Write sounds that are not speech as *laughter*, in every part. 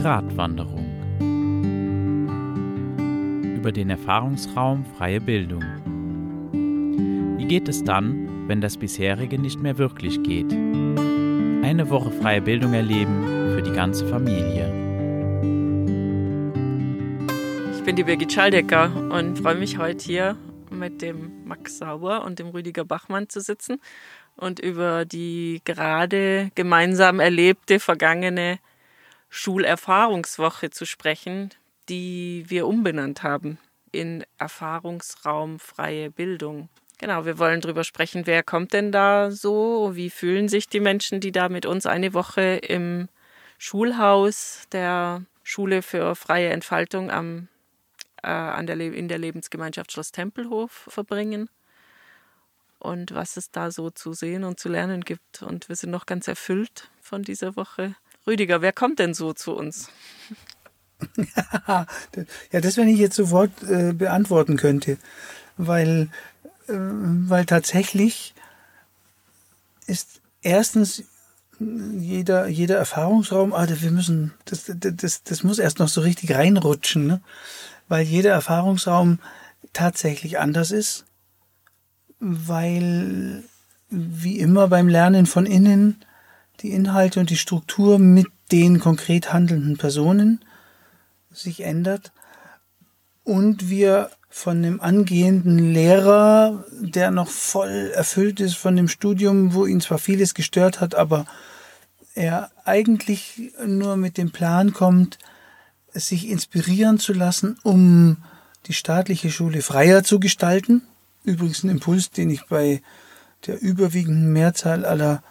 Gratwanderung über den Erfahrungsraum freie Bildung. Wie geht es dann, wenn das bisherige nicht mehr wirklich geht? Eine Woche freie Bildung erleben für die ganze Familie. Ich bin die Birgit Schaldecker und freue mich heute hier mit dem Max Sauer und dem Rüdiger Bachmann zu sitzen und über die gerade gemeinsam erlebte vergangene Schulerfahrungswoche zu sprechen, die wir umbenannt haben in Erfahrungsraum freie Bildung. Genau, wir wollen darüber sprechen, wer kommt denn da so, wie fühlen sich die Menschen, die da mit uns eine Woche im Schulhaus der Schule für freie Entfaltung am, äh, an der, in der Lebensgemeinschaft Schloss Tempelhof verbringen und was es da so zu sehen und zu lernen gibt. Und wir sind noch ganz erfüllt von dieser Woche. Rüdiger, wer kommt denn so zu uns? *laughs* ja, das, wenn ich jetzt sofort äh, beantworten könnte, weil, äh, weil tatsächlich ist erstens jeder, jeder Erfahrungsraum, ah, wir müssen, das, das, das muss erst noch so richtig reinrutschen, ne? weil jeder Erfahrungsraum tatsächlich anders ist, weil wie immer beim Lernen von innen die Inhalte und die Struktur mit den konkret handelnden Personen sich ändert und wir von einem angehenden Lehrer, der noch voll erfüllt ist von dem Studium, wo ihn zwar vieles gestört hat, aber er eigentlich nur mit dem Plan kommt, sich inspirieren zu lassen, um die staatliche Schule freier zu gestalten. Übrigens ein Impuls, den ich bei der überwiegenden Mehrzahl aller,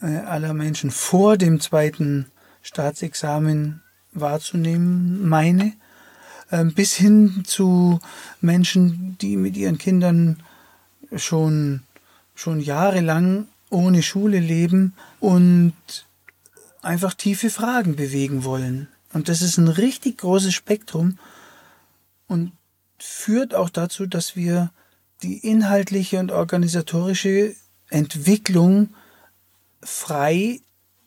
äh, aller Menschen vor dem zweiten Staatsexamen wahrzunehmen meine, ähm, bis hin zu Menschen, die mit ihren Kindern schon, schon jahrelang ohne Schule leben und einfach tiefe Fragen bewegen wollen. Und das ist ein richtig großes Spektrum und führt auch dazu, dass wir die inhaltliche und organisatorische Entwicklung frei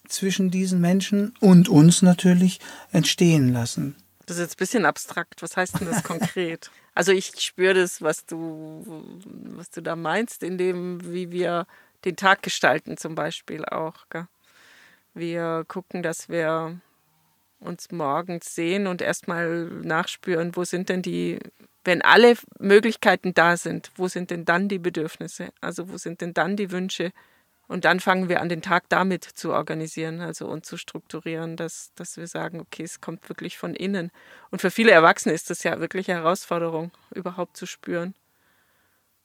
zwischen diesen Menschen und uns natürlich entstehen lassen. Das ist jetzt ein bisschen abstrakt. Was heißt denn das *laughs* konkret? Also ich spüre das, was du, was du da meinst, in dem, wie wir den Tag gestalten zum Beispiel auch. Gell? Wir gucken, dass wir uns morgens sehen und erstmal nachspüren, wo sind denn die, wenn alle Möglichkeiten da sind, wo sind denn dann die Bedürfnisse? Also wo sind denn dann die Wünsche? Und dann fangen wir an, den Tag damit zu organisieren, also und zu strukturieren, dass, dass wir sagen, okay, es kommt wirklich von innen. Und für viele Erwachsene ist das ja wirklich eine Herausforderung, überhaupt zu spüren.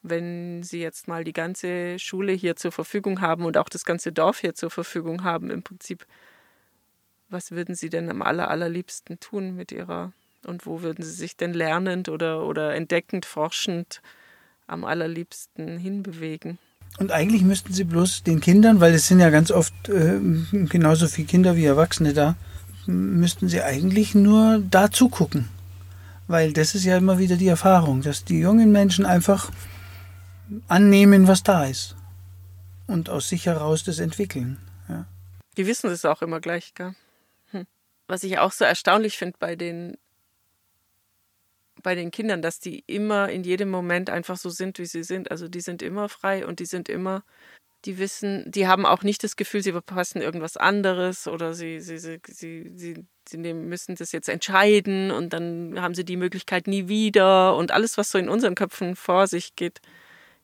Wenn sie jetzt mal die ganze Schule hier zur Verfügung haben und auch das ganze Dorf hier zur Verfügung haben, im Prinzip, was würden sie denn am aller, allerliebsten tun mit ihrer, und wo würden sie sich denn lernend oder, oder entdeckend, forschend am allerliebsten hinbewegen? Und eigentlich müssten sie bloß den Kindern, weil es sind ja ganz oft äh, genauso viele Kinder wie Erwachsene da, müssten sie eigentlich nur da zugucken. Weil das ist ja immer wieder die Erfahrung, dass die jungen Menschen einfach annehmen, was da ist. Und aus sich heraus das entwickeln. Ja. Die wissen es auch immer gleich, gell? Was ich auch so erstaunlich finde bei den bei den Kindern, dass die immer in jedem Moment einfach so sind, wie sie sind. Also die sind immer frei und die sind immer, die wissen, die haben auch nicht das Gefühl, sie verpassen irgendwas anderes oder sie, sie, sie, sie, sie, sie müssen das jetzt entscheiden und dann haben sie die Möglichkeit nie wieder und alles, was so in unseren Köpfen vor sich geht,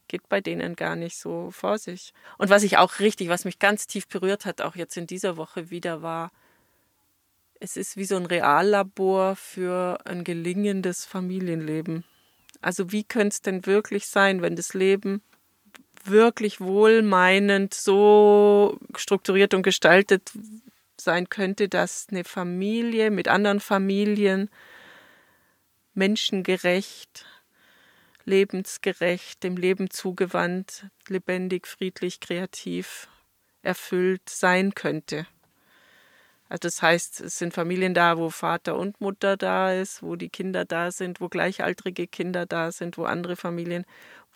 geht bei denen gar nicht so vor sich. Und was ich auch richtig, was mich ganz tief berührt hat, auch jetzt in dieser Woche wieder war, es ist wie so ein Reallabor für ein gelingendes Familienleben. Also wie könnte es denn wirklich sein, wenn das Leben wirklich wohlmeinend so strukturiert und gestaltet sein könnte, dass eine Familie mit anderen Familien menschengerecht, lebensgerecht, dem Leben zugewandt, lebendig, friedlich, kreativ, erfüllt sein könnte. Also das heißt, es sind Familien da, wo Vater und Mutter da ist, wo die Kinder da sind, wo gleichaltrige Kinder da sind, wo andere Familien,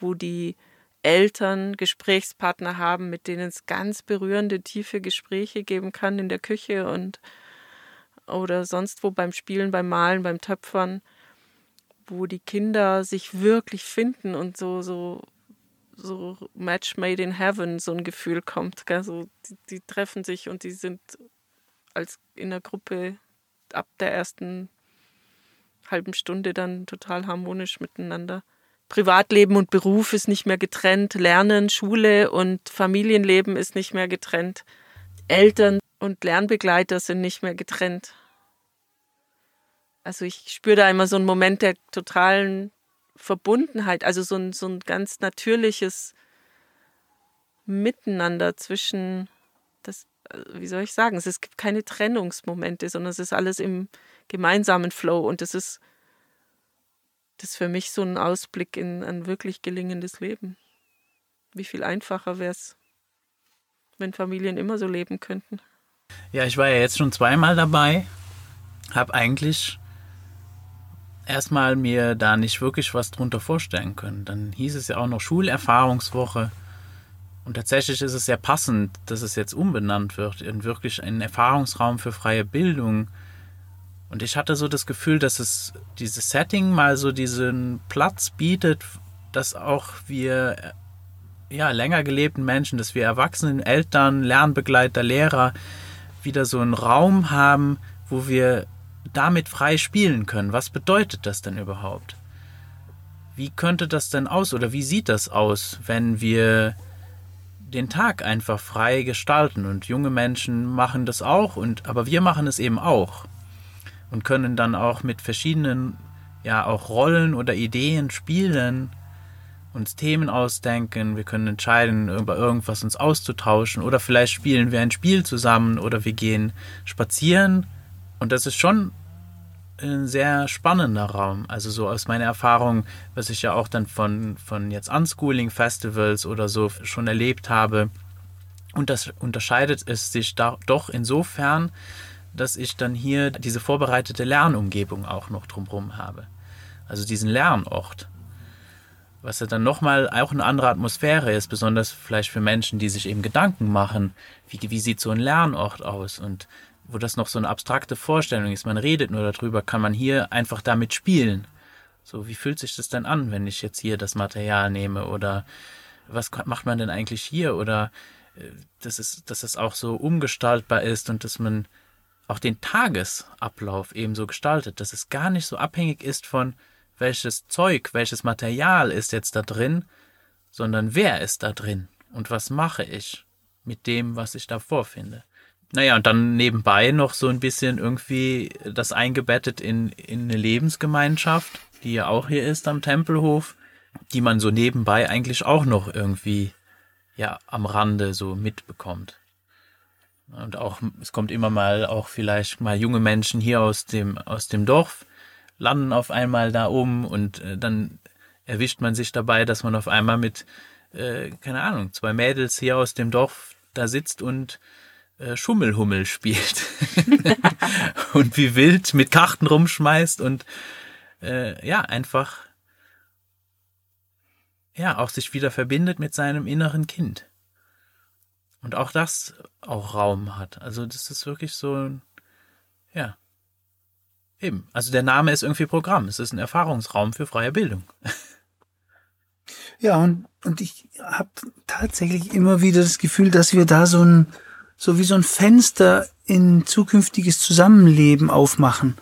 wo die Eltern Gesprächspartner haben, mit denen es ganz berührende, tiefe Gespräche geben kann in der Küche und oder sonst wo beim Spielen, beim Malen, beim Töpfern, wo die Kinder sich wirklich finden und so, so, so Match made in heaven, so ein Gefühl kommt. Gell? So, die, die treffen sich und die sind als in der Gruppe ab der ersten halben Stunde dann total harmonisch miteinander. Privatleben und Beruf ist nicht mehr getrennt, Lernen, Schule und Familienleben ist nicht mehr getrennt. Eltern und Lernbegleiter sind nicht mehr getrennt. Also ich spüre da immer so einen Moment der totalen Verbundenheit, also so ein, so ein ganz natürliches Miteinander zwischen, wie soll ich sagen, es gibt keine Trennungsmomente, sondern es ist alles im gemeinsamen Flow und das ist das ist für mich so ein Ausblick in ein wirklich gelingendes Leben. Wie viel einfacher wäre es, wenn Familien immer so leben könnten. Ja, ich war ja jetzt schon zweimal dabei, habe eigentlich erstmal mir da nicht wirklich was drunter vorstellen können. Dann hieß es ja auch noch Schulerfahrungswoche. Und tatsächlich ist es sehr passend, dass es jetzt umbenannt wird in wirklich einen Erfahrungsraum für freie Bildung und ich hatte so das Gefühl, dass es dieses Setting mal so diesen Platz bietet, dass auch wir ja, länger gelebten Menschen, dass wir Erwachsenen, Eltern, Lernbegleiter, Lehrer wieder so einen Raum haben, wo wir damit frei spielen können. Was bedeutet das denn überhaupt? Wie könnte das denn aus oder wie sieht das aus, wenn wir den Tag einfach frei gestalten. Und junge Menschen machen das auch und aber wir machen es eben auch und können dann auch mit verschiedenen, ja, auch Rollen oder Ideen spielen, uns Themen ausdenken, wir können entscheiden, über irgendwas uns auszutauschen oder vielleicht spielen wir ein Spiel zusammen oder wir gehen spazieren. Und das ist schon ein sehr spannender Raum. Also so aus meiner Erfahrung, was ich ja auch dann von, von jetzt Unschooling Festivals oder so schon erlebt habe. Und das unterscheidet es sich da doch insofern, dass ich dann hier diese vorbereitete Lernumgebung auch noch drumherum habe. Also diesen Lernort. Was ja dann nochmal auch eine andere Atmosphäre ist, besonders vielleicht für Menschen, die sich eben Gedanken machen, wie, wie sieht so ein Lernort aus und wo das noch so eine abstrakte Vorstellung ist, man redet nur darüber, kann man hier einfach damit spielen. So, wie fühlt sich das denn an, wenn ich jetzt hier das Material nehme oder was macht man denn eigentlich hier oder äh, dass es, dass es auch so umgestaltbar ist und dass man auch den Tagesablauf ebenso gestaltet, dass es gar nicht so abhängig ist von welches Zeug, welches Material ist jetzt da drin, sondern wer ist da drin und was mache ich mit dem, was ich da vorfinde. Naja, und dann nebenbei noch so ein bisschen irgendwie das eingebettet in, in eine Lebensgemeinschaft, die ja auch hier ist am Tempelhof, die man so nebenbei eigentlich auch noch irgendwie ja am Rande so mitbekommt. Und auch, es kommt immer mal auch vielleicht mal junge Menschen hier aus dem, aus dem Dorf, landen auf einmal da oben und äh, dann erwischt man sich dabei, dass man auf einmal mit, äh, keine Ahnung, zwei Mädels hier aus dem Dorf da sitzt und Schummelhummel spielt. *laughs* und wie wild mit Karten rumschmeißt und äh, ja, einfach ja, auch sich wieder verbindet mit seinem inneren Kind. Und auch das auch Raum hat. Also das ist wirklich so ja, eben. Also der Name ist irgendwie Programm. Es ist ein Erfahrungsraum für freie Bildung. Ja, und, und ich habe tatsächlich immer wieder das Gefühl, dass wir da so ein, so wie so ein Fenster in zukünftiges Zusammenleben aufmachen.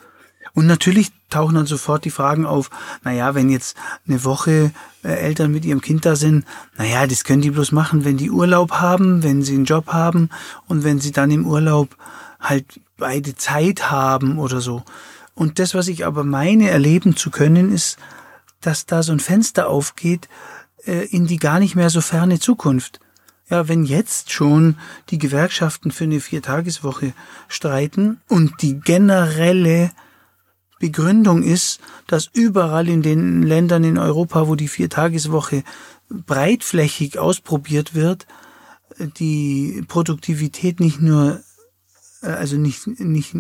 Und natürlich tauchen dann sofort die Fragen auf, naja, wenn jetzt eine Woche äh, Eltern mit ihrem Kind da sind, naja, das können die bloß machen, wenn die Urlaub haben, wenn sie einen Job haben und wenn sie dann im Urlaub halt beide Zeit haben oder so. Und das, was ich aber meine, erleben zu können, ist, dass da so ein Fenster aufgeht äh, in die gar nicht mehr so ferne Zukunft. Ja, wenn jetzt schon die Gewerkschaften für eine Viertageswoche streiten und die generelle Begründung ist, dass überall in den Ländern in Europa, wo die Viertageswoche breitflächig ausprobiert wird, die Produktivität nicht nur, äh, also nicht, nicht,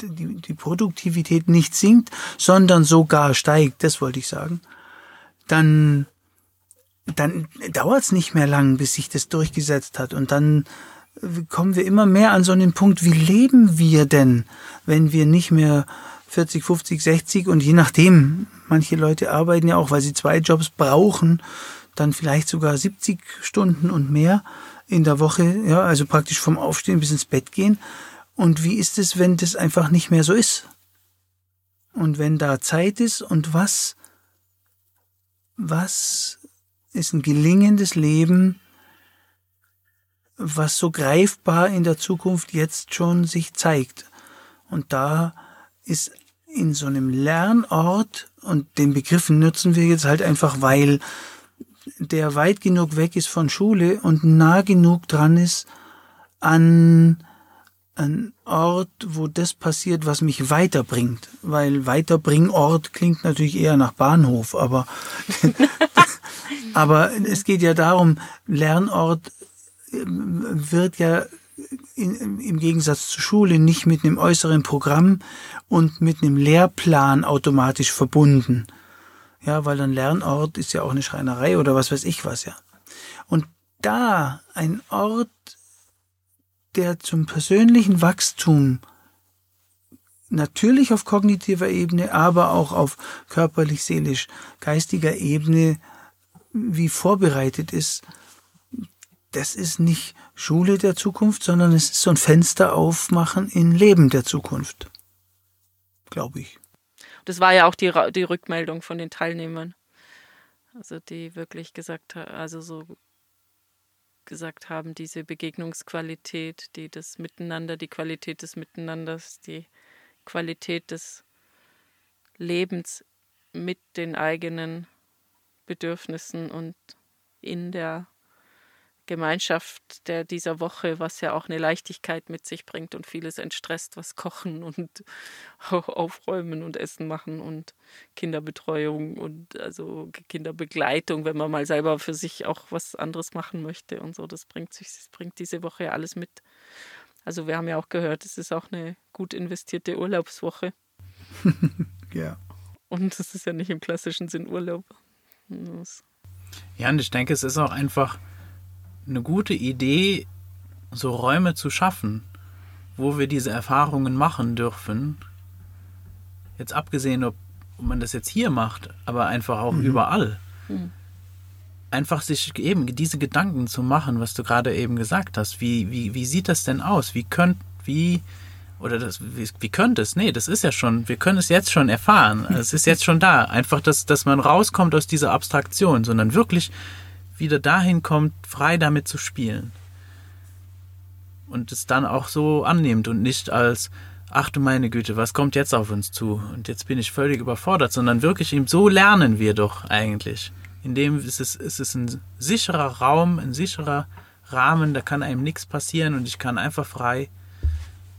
die, die Produktivität nicht sinkt, sondern sogar steigt, das wollte ich sagen, dann dann dauert es nicht mehr lang, bis sich das durchgesetzt hat. Und dann kommen wir immer mehr an so einen Punkt, wie leben wir denn, wenn wir nicht mehr 40, 50, 60 und je nachdem, manche Leute arbeiten ja auch, weil sie zwei Jobs brauchen, dann vielleicht sogar 70 Stunden und mehr in der Woche, ja, also praktisch vom Aufstehen bis ins Bett gehen. Und wie ist es, wenn das einfach nicht mehr so ist? Und wenn da Zeit ist und was, was ist ein gelingendes Leben, was so greifbar in der Zukunft jetzt schon sich zeigt. Und da ist in so einem Lernort, und den Begriff nutzen wir jetzt halt einfach, weil der weit genug weg ist von Schule und nah genug dran ist an ein Ort, wo das passiert, was mich weiterbringt. Weil Weiterbringort klingt natürlich eher nach Bahnhof, aber, *laughs* *laughs* aber es geht ja darum, Lernort wird ja in, im Gegensatz zur Schule nicht mit einem äußeren Programm und mit einem Lehrplan automatisch verbunden. Ja, weil ein Lernort ist ja auch eine Schreinerei oder was weiß ich was, ja. Und da ein Ort der zum persönlichen Wachstum natürlich auf kognitiver Ebene, aber auch auf körperlich, seelisch, geistiger Ebene wie vorbereitet ist, das ist nicht Schule der Zukunft, sondern es ist so ein Fenster aufmachen in Leben der Zukunft. Glaube ich. Das war ja auch die, die Rückmeldung von den Teilnehmern. Also die wirklich gesagt also so gesagt haben, diese Begegnungsqualität, die das Miteinander, die Qualität des Miteinanders, die Qualität des Lebens mit den eigenen Bedürfnissen und in der Gemeinschaft der dieser Woche, was ja auch eine Leichtigkeit mit sich bringt und vieles entstresst, was Kochen und *laughs* Aufräumen und Essen machen und Kinderbetreuung und also Kinderbegleitung, wenn man mal selber für sich auch was anderes machen möchte und so. Das bringt sich, das bringt diese Woche ja alles mit. Also wir haben ja auch gehört, es ist auch eine gut investierte Urlaubswoche. *laughs* ja. Und es ist ja nicht im klassischen Sinn Urlaub. Ja, und ich denke, es ist auch einfach eine gute Idee, so Räume zu schaffen, wo wir diese Erfahrungen machen dürfen. Jetzt abgesehen, ob man das jetzt hier macht, aber einfach auch mhm. überall. Mhm. Einfach sich eben diese Gedanken zu machen, was du gerade eben gesagt hast. Wie, wie, wie sieht das denn aus? Wie könnt, wie, oder das, wie, wie könnte es? Nee, das ist ja schon, wir können es jetzt schon erfahren. *laughs* Es ist jetzt schon da. Einfach, dass, dass man rauskommt aus dieser Abstraktion, sondern wirklich wieder dahin kommt, frei damit zu spielen. Und es dann auch so annimmt und nicht als, ach du meine Güte, was kommt jetzt auf uns zu? Und jetzt bin ich völlig überfordert, sondern wirklich eben so lernen wir doch eigentlich. Indem es ist, es ist ein sicherer Raum, ein sicherer Rahmen, da kann einem nichts passieren und ich kann einfach frei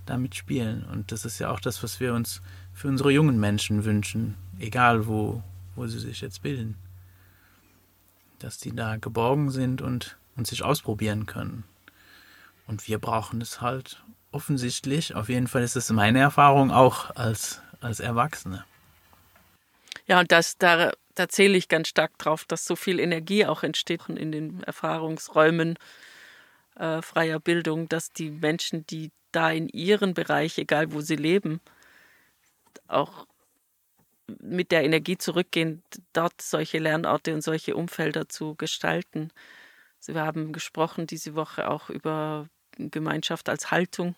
damit spielen. Und das ist ja auch das, was wir uns für unsere jungen Menschen wünschen, egal wo, wo sie sich jetzt bilden dass die da geborgen sind und, und sich ausprobieren können. Und wir brauchen es halt offensichtlich, auf jeden Fall ist es meine Erfahrung auch als, als Erwachsene. Ja, und das, da, da zähle ich ganz stark drauf, dass so viel Energie auch entsteht in den Erfahrungsräumen äh, freier Bildung, dass die Menschen, die da in ihren Bereich, egal wo sie leben, auch mit der Energie zurückgehen, dort solche Lernorte und solche Umfelder zu gestalten. Also wir haben gesprochen diese Woche auch über Gemeinschaft als Haltung.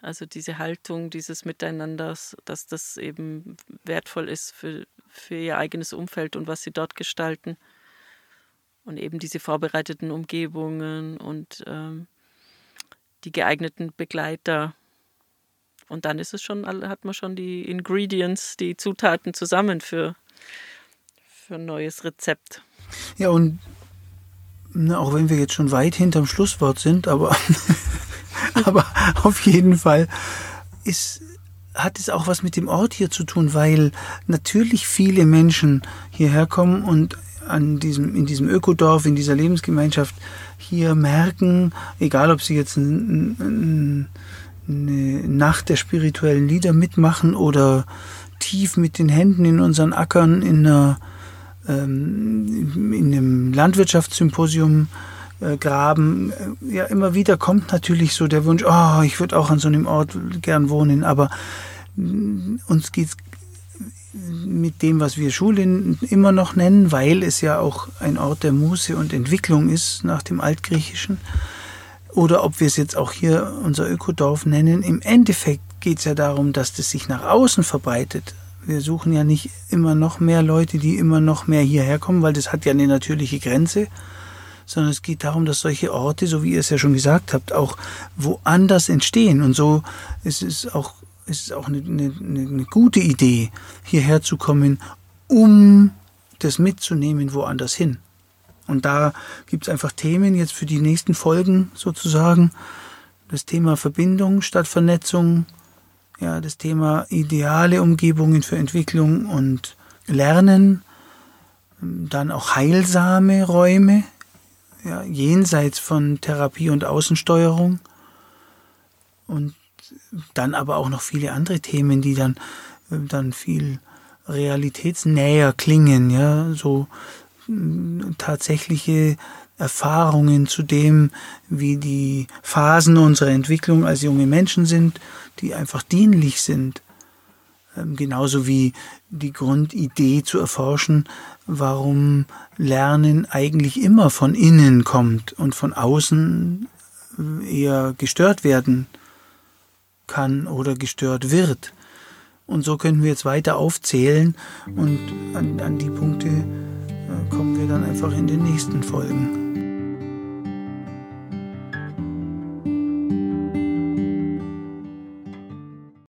Also diese Haltung, dieses Miteinanders, dass das eben wertvoll ist für, für ihr eigenes Umfeld und was sie dort gestalten. Und eben diese vorbereiteten Umgebungen und ähm, die geeigneten Begleiter und dann ist es schon, hat man schon die Ingredients, die Zutaten zusammen für, für ein neues Rezept. Ja, und na, auch wenn wir jetzt schon weit hinterm Schlusswort sind, aber, *laughs* aber auf jeden Fall ist, hat es auch was mit dem Ort hier zu tun, weil natürlich viele Menschen hierher kommen und an diesem, in diesem Ökodorf, in dieser Lebensgemeinschaft hier merken, egal ob sie jetzt ein, ein, eine Nacht der spirituellen Lieder mitmachen oder tief mit den Händen in unseren Ackern in einer ähm, in einem Landwirtschaftssymposium äh, graben. Äh, ja, immer wieder kommt natürlich so der Wunsch, oh, ich würde auch an so einem Ort gern wohnen, aber uns geht es mit dem, was wir Schule immer noch nennen, weil es ja auch ein Ort der Muße und Entwicklung ist nach dem Altgriechischen, oder ob wir es jetzt auch hier unser Ökodorf nennen, im Endeffekt geht es ja darum, dass das sich nach außen verbreitet. Wir suchen ja nicht immer noch mehr Leute, die immer noch mehr hierher kommen, weil das hat ja eine natürliche Grenze, sondern es geht darum, dass solche Orte, so wie ihr es ja schon gesagt habt, auch woanders entstehen. Und so ist es auch, ist es auch eine, eine, eine gute Idee, hierher zu kommen, um das mitzunehmen woanders hin. Und da gibt es einfach Themen jetzt für die nächsten Folgen sozusagen. Das Thema Verbindung statt Vernetzung, ja, das Thema ideale Umgebungen für Entwicklung und Lernen, dann auch heilsame Räume, ja, jenseits von Therapie und Außensteuerung und dann aber auch noch viele andere Themen, die dann, dann viel realitätsnäher klingen, ja, so tatsächliche Erfahrungen zu dem, wie die Phasen unserer Entwicklung als junge Menschen sind, die einfach dienlich sind. Ähm, genauso wie die Grundidee zu erforschen, warum Lernen eigentlich immer von innen kommt und von außen äh, eher gestört werden kann oder gestört wird. Und so könnten wir jetzt weiter aufzählen und an, an die Punkte kommen wir dann einfach in den nächsten Folgen.